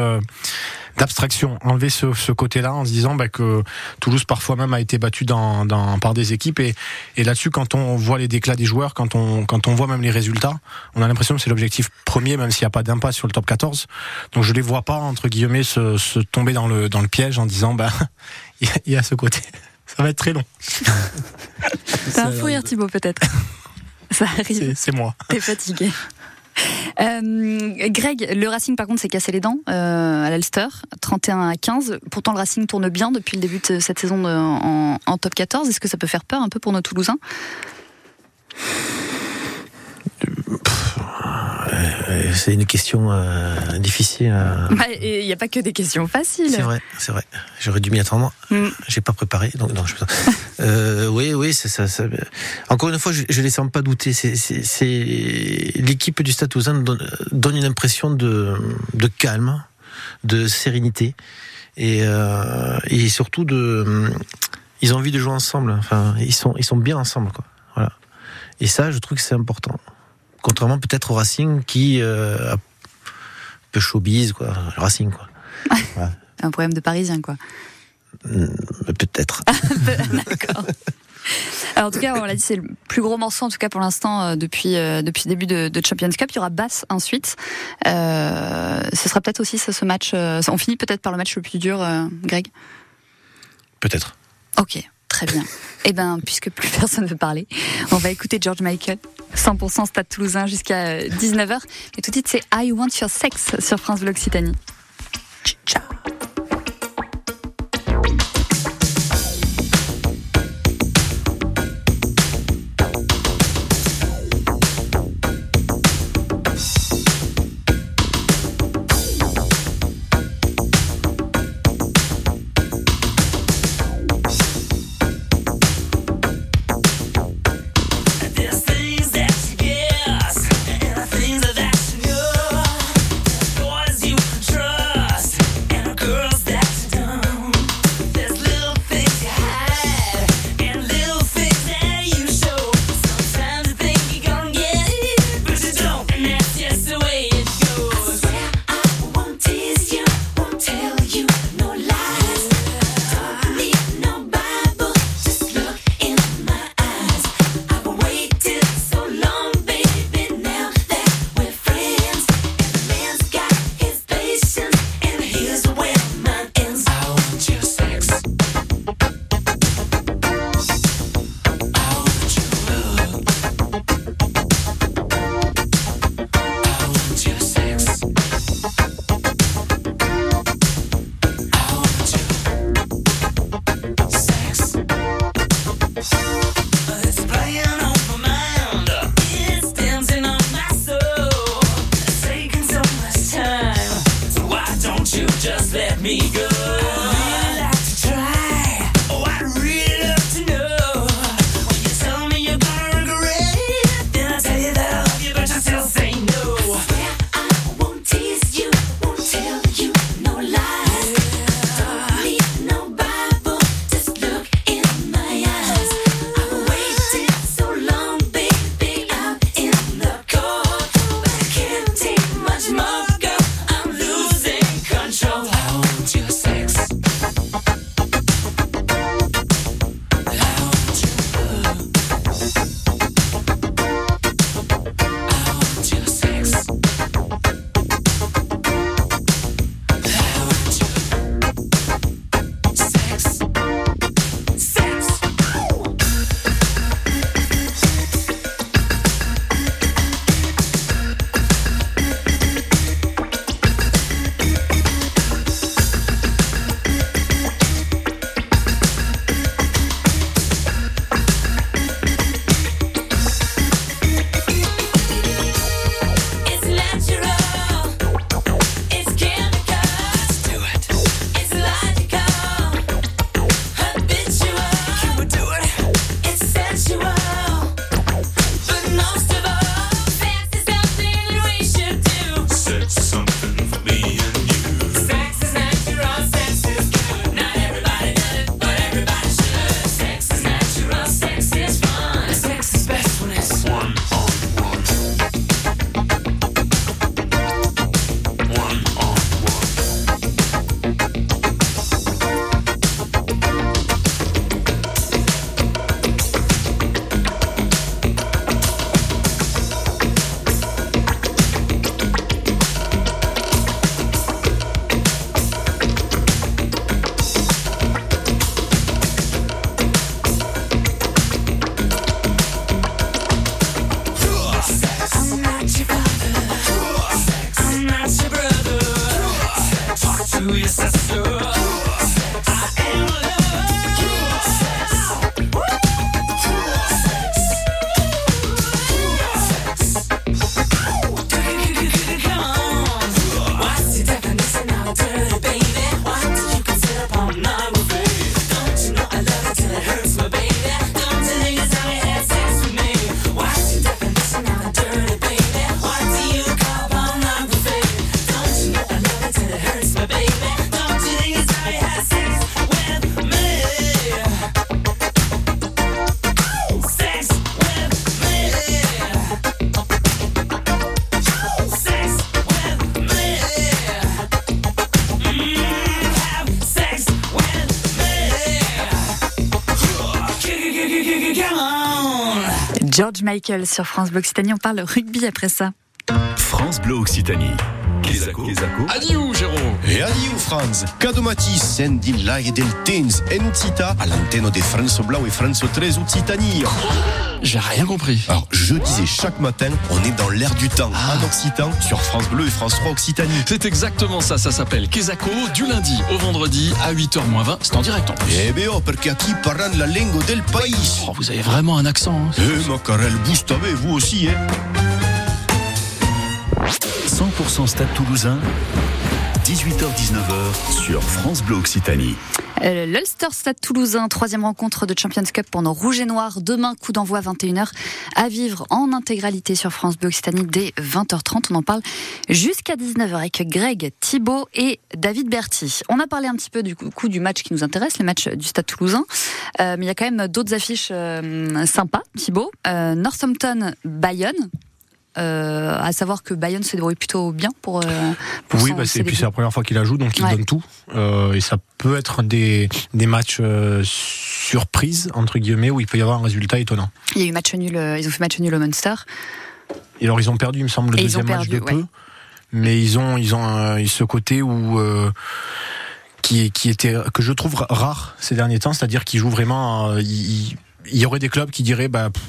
d'abstraction, enlever ce, ce côté-là en se disant bah, que Toulouse parfois même a été battu dans, dans, par des équipes et, et là-dessus quand on voit les déclats des joueurs, quand on, quand on voit même les résultats, on a l'impression que c'est l'objectif premier même s'il n'y a pas d'impasse sur le top 14. Donc je les vois pas entre guillemets se, se tomber dans le, dans le piège en disant bah (laughs) il y, y, a ce côté. (laughs) Ça va être très long. T'as un fou rire Thibaut peut-être. (laughs) Ça arrive. C'est moi. T'es fatigué. (laughs) Euh, Greg, le Racing par contre s'est cassé les dents euh, à l'Ulster, 31 à 15. Pourtant le Racing tourne bien depuis le début de cette saison en, en, top 14. Est-ce que ça peut faire peur un peu pour nos Toulousains? C'est une question euh, difficile. Il bah, n'y a pas que des questions faciles. C'est vrai, c'est vrai. J'aurais dû m'y attendre. Mm. J'ai pas préparé, donc non. Je... (laughs) euh, oui, oui, c'est ça, ça, Encore une fois, je, je les sens pas douter. C'est l'équipe du Stade Toulousain donne, donne, une impression de, de calme, de sérénité et, euh, et surtout de. Ils ont envie de jouer ensemble. Enfin, ils sont, ils sont bien ensemble, quoi. Voilà. Et ça, je trouve que c'est important contrairement peut-être au Racing qui euh, un peu showbiz quoi, le Racing quoi. (laughs) Un problème de Parisien quoi. Peut-être. (laughs) D'accord. Alors, en tout cas, on l'a dit, c'est le plus gros morceau, en tout cas pour l'instant, euh, depuis euh, depuis le début de, de, Champions Cup. Il y aura Basse ensuite. Euh, ce sera peut-être aussi ce, ce match. On finit peut-être par le match le plus dur, euh, Greg? Peut-être. Ok, très bien. Eh ben, puisque plus personne ne veut parler, on va écouter George Michael, 100% Stade Toulousain jusqu'à 19h. Et tout de suite, c'est I Want Your Sex sur France Bleu Occitanie. Ciao. who you George Michael sur France Bleu Occitanie. On parle rugby après ça. France Bleu Occitanie. Adieu, Jérôme. E adieu, Franz. Cadomati, sendin l'aria del temps en Occita, à l'antenne de France Blau et France 13 Occitanie. J'ai rien compris. Alors, je disais chaque matin, on est dans l'air du temps, en Occitan, sur France Bleu et France 3 Occitanie. C'est exactement ça, ça s'appelle Quesaco, du lundi au vendredi à 8h20, c'est en direct en plus. Eh bien, oh, perché qui parle la langue del pays. Oh, vous avez vraiment un accent. Hein. Eh, ma carelle boost avec vous aussi, hein. 100% Stade Toulousain, 18h-19h sur France Bleu Occitanie. Euh, L'Ulster Stade Toulousain, troisième rencontre de Champions Cup nos Rouges et Noirs. Demain, coup d'envoi 21h à vivre en intégralité sur France Bleu Occitanie dès 20h30. On en parle jusqu'à 19h avec Greg, Thibaut et David Berti. On a parlé un petit peu du coup du match qui nous intéresse, les matchs du Stade Toulousain. Euh, mais il y a quand même d'autres affiches euh, sympas, Thibaut. Euh, Northampton, Bayonne. Euh, à savoir que Bayonne se débrouille plutôt bien pour. euh, pour Oui, son- bah, et puis c'est la première fois qu'il la joue, donc il Ouais. donne tout. Euh, et ça peut être des, des matchs surprises, entre guillemets, où il peut y avoir un résultat étonnant. Il y a eu match nul, ils ont fait match nul au Munster. Et alors ils ont perdu, il me semble, le Et deuxième match de peu. ouais. Mais ils ont, ils ont euh, ce côté où. euh, qui, qui était que je trouve rare ces derniers temps, c'est-à-dire qu'ils jouent vraiment. euh, il, y aurait des clubs qui diraient bah pff,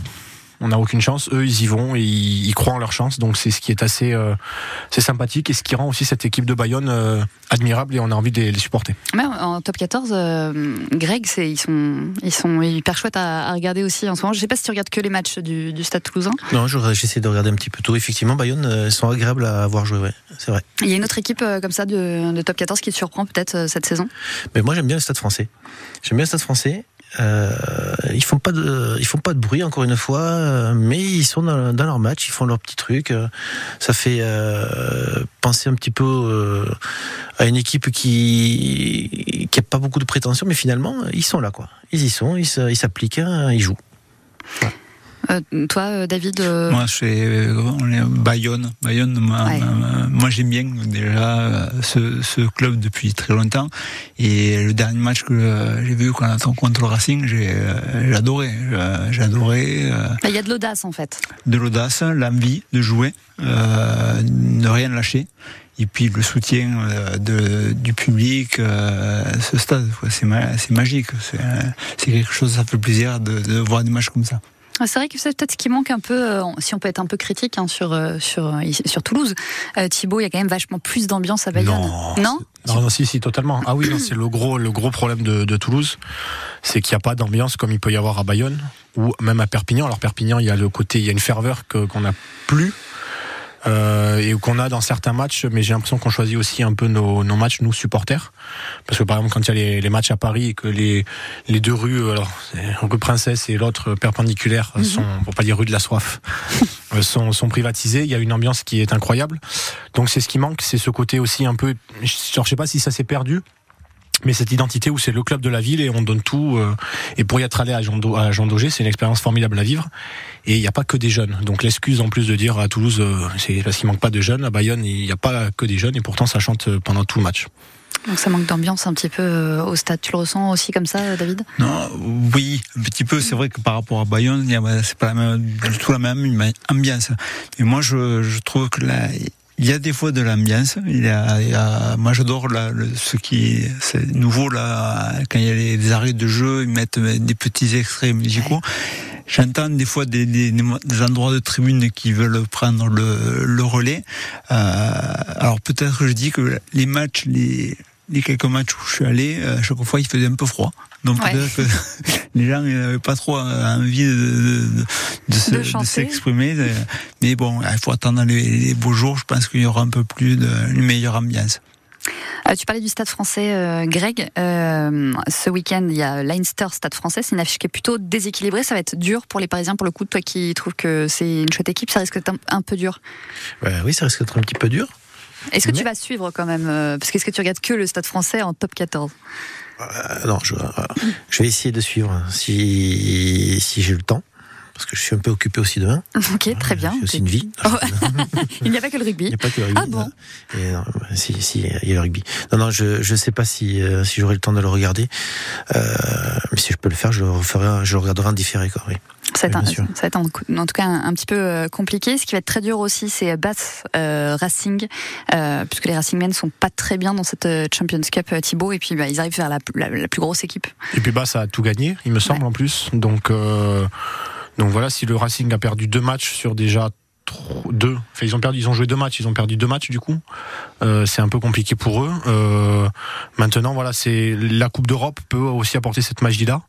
on n'a aucune chance, eux ils y vont et ils, ils croient en leur chance, donc c'est ce qui est assez euh, c'est sympathique et ce qui rend aussi cette équipe de Bayonne euh, admirable et on a envie de les, les supporter. Mais en top 14, euh, Greg, ils, sont, ils sont hyper chouettes à, à regarder aussi en ce moment. Je sais pas si tu regardes que les matchs du, du Stade Toulousain. Non, je- j'essaie de regarder un petit peu tout. Effectivement, Bayonne, ils sont agréables à avoir joué, ouais, c'est vrai. Il y a une autre équipe euh, comme ça de, de top 14 qui te surprend peut-être euh, cette saison? Mais moi, j'aime bien le Stade Français. J'aime bien le Stade Français. Euh, ils font pas de, ils font pas de bruit encore une fois, euh, mais ils sont dans, leur match, ils font leur petit truc. euh, Ça fait euh, penser un petit peu euh, à une équipe qui qui a pas beaucoup de prétention, mais finalement ils sont là quoi. Ils y sont, ils s'appliquent, hein, ils jouent. Euh, toi, euh, David, euh, Moi, c'est euh, on est Bayonne. Bayonne, moi, Ouais. moi, j'aime bien déjà euh, ce, ce club depuis très longtemps. Et le dernier match que j'ai vu quand on contre le Racing, j'ai adoré. J'ai- adoré il y a de l'audace en fait. de l'audace, l'envie de jouer, euh, ne rien lâcher. Et puis le soutien de, du public, euh, ce stade, c'est ma- magique. C'est c'est quelque chose, ça fait plaisir de, de voir des matchs comme ça. Ah, C'est vrai que c'est peut-être ce qui manque un peu, euh, si on peut être un peu critique hein, sur, euh, sur, euh, sur Toulouse. Euh, Thibaut, il y a quand même vachement plus d'ambiance à Bayonne. Non. Non? Non, non, si, si, totalement. Ah oui, c'est le gros, le gros problème de, de Toulouse, c'est qu'il n'y a pas d'ambiance comme il peut y avoir à Bayonne ou même à Perpignan. Alors Perpignan, il y a le côté, il y a une ferveur que- qu'on n'a plus. Euh, et qu'on a dans certains matchs, mais j'ai l'impression qu'on choisit aussi un peu nos, nos matchs, nous supporters, parce que par exemple quand il y a les, les matchs à Paris et que les, les deux rues, alors c'est rue Princesse et l'autre perpendiculaire, Mhm. sont, pour pas dire rue de la soif, (laughs) euh, sont, sont privatisées. Il y a une ambiance qui est incroyable. Donc c'est ce qui manque, c'est ce côté aussi un peu. Je je sais pas si ça s'est perdu. Mais cette identité où c'est le club de la ville et on donne tout. euh, et pour y être allé à Jean, Do- à Jean Daugé, c'est une expérience formidable à vivre. Et il n'y a pas que des jeunes. Donc l'excuse en plus de dire à Toulouse, euh, c'est parce qu'il manque pas de jeunes. À Bayonne, il n'y a pas que des jeunes et pourtant ça chante euh, pendant tout le match. Donc ça manque d'ambiance un petit peu au stade. Tu le ressens aussi comme ça, David? Non, oui, un petit peu. C'est vrai que par rapport à Bayonne, a- c'est pas la même, du tout la même ambiance. Et moi, je, je trouve que là, il y a des fois de l'ambiance. Il y a, il y a- moi, j'adore là, le- ce qui c'est nouveau là, quand il y a les, arrêts de jeu, ils mettent des petits extraits musicaux. J'entends des fois des, des, des endroits de tribune qui veulent prendre le, le relais. Euh, alors peut-être que je dis que les matchs, les, les quelques matchs où je suis allé, euh, chaque fois il faisait un peu froid. Donc Ouais. peut-être que (laughs) les gens n'avaient pas trop envie de, de, de, se- De de chanter. s'exprimer. Mais bon, il faut attendre les, les beaux jours. Je pense qu'il y aura un peu plus de, une meilleure ambiance. Euh, tu parlais du stade français, euh, Greg. Euh, ce week-end, il y a Leinster Stade français. C'est une affiche qui est plutôt déséquilibrée. Ça va être dur pour les Parisiens, pour le coup. Toi qui trouves que c'est une chouette équipe, ça risque d'être un, un peu dur. Oui, ça risque d'être un petit peu dur. Est-ce que tu vas suivre quand même euh, Parce qu'est-ce que tu regardes que le stade français en top 14 Euh, non, je, euh, je vais essayer de suivre si, si j'ai le temps. parce que je suis un peu occupé aussi demain. (laughs) Ok, très bien. J'ai aussi une vie. (laughs) Oh. il n'y a pas que le rugby. Il n'y a pas que le rugby. Ah bon Et non, si, si, il y a le rugby. Non, non, je je sais pas si euh, si j'aurai le temps de le regarder. Euh, mais si je peux le faire, je le referai, je le regarderai en différé, quoi. Oui. Ça va, être ça va en, en tout cas un, un petit peu euh, compliqué. Ce qui va être très dur aussi, c'est Bath euh, Racing, euh, puisque les Racingmen sont pas très bien dans cette euh, Champions Cup, Thibaut, et puis bah, ils arrivent vers la, la, la plus grosse équipe. Et puis ça a tout gagné, il me semble en plus. Donc euh, donc voilà, si le Racing a perdu deux matchs sur déjà deux, enfin ils ont perdu, ils ont joué deux matchs, ils ont perdu deux matchs du coup. Euh, c'est un peu compliqué pour eux. Euh, maintenant voilà, c'est la Coupe d'Europe peut aussi apporter cette magie là.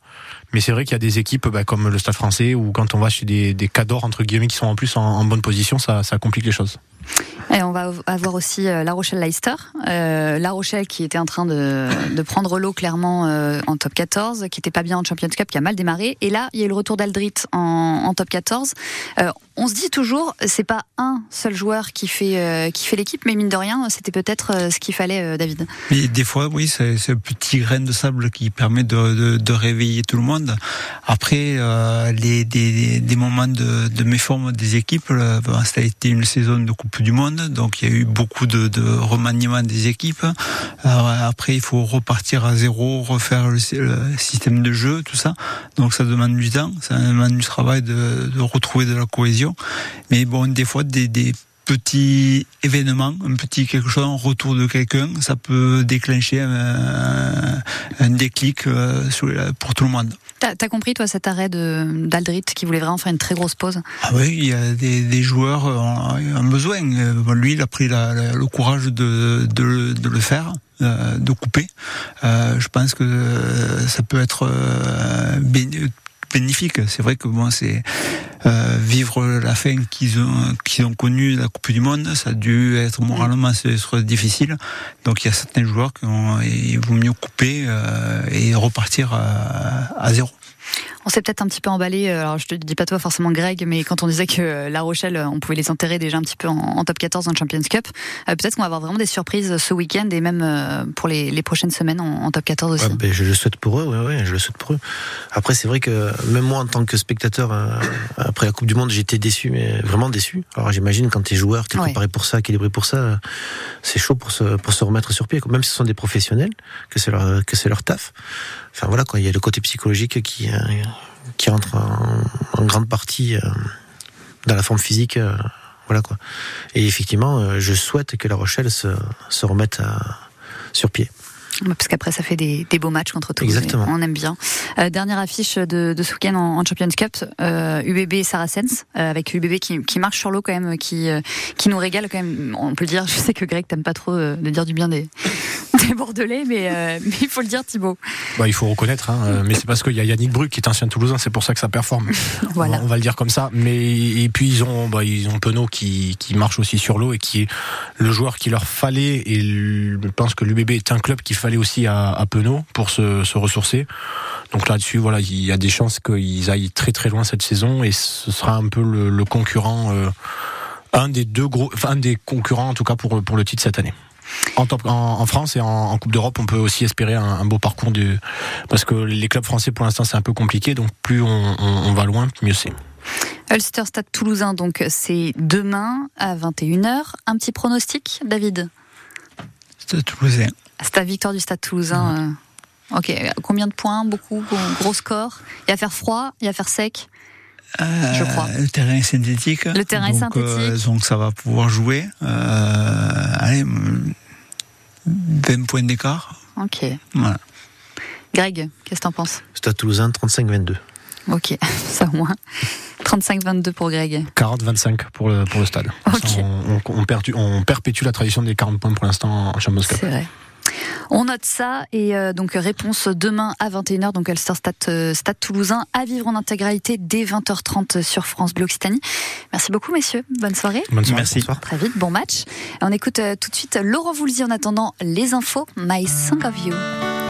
Mais c'est vrai qu'il y a des équipes bah, comme le Stade Français ou quand on va chez des, des cadors entre guillemets qui sont en plus en, bonne position, ça complique les choses. Et on va avoir aussi euh, La Rochelle-Leicester. Euh, la Rochelle qui était en train de, de prendre l'eau clairement euh, en top 14, qui était pas bien en Champions Cup, qui a mal démarré. Et là, il y a eu le retour d'Aldrit en, en top 14. Euh, on se dit toujours, c'est pas un seul joueur qui fait, euh, qui fait l'équipe, mais mine de rien, c'était peut-être euh, ce qu'il fallait, David. Mais des fois, oui, c'est un petit grain de sable qui permet de, de, de réveiller tout le monde. Après, les, des, des moments de, de méforme des équipes, ben, ça a été une saison de Coupe du Monde, donc il y a eu beaucoup de, de remaniement des équipes. Après, il faut repartir à zéro, refaire le, le système de jeu, tout ça. Donc ça demande du temps, ça demande du travail de, de retrouver de la cohésion. Mais bon, des fois, des, des petits événements, un petit quelque chose, un retour de quelqu'un, ça peut déclencher un, un déclic euh, pour tout le monde. T'as as compris, toi, cet arrêt d'Aldrit qui voulait vraiment faire une très grosse pause? Ah oui, il y a des, des joueurs ont, besoin. Euh, Lui, il a pris la- la- le courage de, de, le- de le faire, euh, de couper. Euh, je pense que euh, ça peut être euh, bénéfique. C'est vrai que bon, c'est euh, vivre la fin qu'ils ont qu'ils ont connue la Coupe du Monde, ça a dû être moralement difficile. Donc il y a certains joueurs qui ont, il vaut mieux couper euh, et repartir à zéro. On s'est peut-être un petit peu emballé, euh, alors je te dis pas toi forcément Greg, mais quand on disait que euh, La Rochelle, euh, on pouvait les enterrer déjà un petit peu en, en top 14 dans le Champions Cup, euh, peut-être qu'on va avoir vraiment des surprises ce week-end et même euh, pour les, les prochaines semaines en, en top 14 aussi. Ouais, ben, je le souhaite pour eux, ouais, ouais, je le souhaite pour eux. Après, c'est vrai que même moi, en tant que spectateur, après la Coupe du Monde, j'étais déçu, mais vraiment déçu. Alors j'imagine quand t'es joueur, t'es préparé pour ça, équilibré pour ça, c'est chaud pour se, pour se remettre sur pied. Même si ce sont des professionnels, que c'est leur, que c'est leur taf. Enfin voilà, quoi, il y a le côté psychologique qui, euh, qui rentre en, grande partie euh, dans la forme physique. euh, voilà quoi. Et effectivement, je souhaite que La Rochelle se, se remette sur pied. Parce qu'après, ça fait des, des beaux matchs contre Toulouse. Exactement. On aime bien. Euh, dernière affiche de, de ce week-end en, en Champions Cup, euh, UBB et Saracens, euh, avec UBB qui, qui marche sur l'eau quand même, qui, euh, qui nous régale quand même. On peut le dire. (laughs) Je sais que Greg t'aime pas trop euh, de dire du bien des, (laughs) des Bordelais, mais, euh, mais il faut le dire, Thibaut. Bah, il faut reconnaître, hein, euh, mais c'est parce qu'il y a Yannick Bruck qui est ancien Toulousain, c'est pour ça que ça performe. (laughs) Voilà. On, va, on va le dire comme ça. Mais et puis ils ont, bah, ils ont Penaud qui, qui marche aussi sur l'eau et qui est le joueur qu'il leur fallait. Et je pense que l'UBB est un club qu'il fallait aussi à, à Penaud pour se, se ressourcer. Donc là-dessus, voilà, il y a des chances qu'ils aillent très très loin cette saison et ce sera un peu le, le concurrent, euh, un des deux gros, enfin un des concurrents en tout cas pour pour le titre cette année. En, top, en, en France et en, en Coupe d'Europe, on peut aussi espérer un, un beau parcours du, parce que les clubs français pour l'instant c'est un peu compliqué, donc plus on, on- on va loin, mieux c'est. Ulster Stade Toulousain, donc c'est demain à 21h. Un petit pronostic, David? C'était toulousain. C'est la victoire du Stade Toulousain. euh, Ok, combien de points Beaucoup, gros, score? Il y a à faire froid, il y a à faire sec? Je crois. Euh, Le terrain est synthétique. Le terrain est donc, euh, synthétique. donc ça va pouvoir jouer. Euh, allez, mm, 20 points d'écart. Ok. Voilà. Greg, qu'est-ce que t'en penses? Stade Toulousain 35-22. Ok, (laughs) ça au moins. 35-22 pour Greg. 40-25 pour le, pour le stade. On, on- on perdu- on perpétue la tradition des 40 points pour l'instant en Champions Cup. C'est vrai. On note ça et euh, donc réponse demain à 21h donc Ulster Stade, euh, Stade Toulousain à vivre en intégralité dès 20h30 sur France Bleu Occitanie. Merci beaucoup messieurs, bonne soirée. Bonne soirée. Merci. Très vite, bon match. On écoute euh, tout de suite Laurent Voulzy en attendant les infos My Song of You.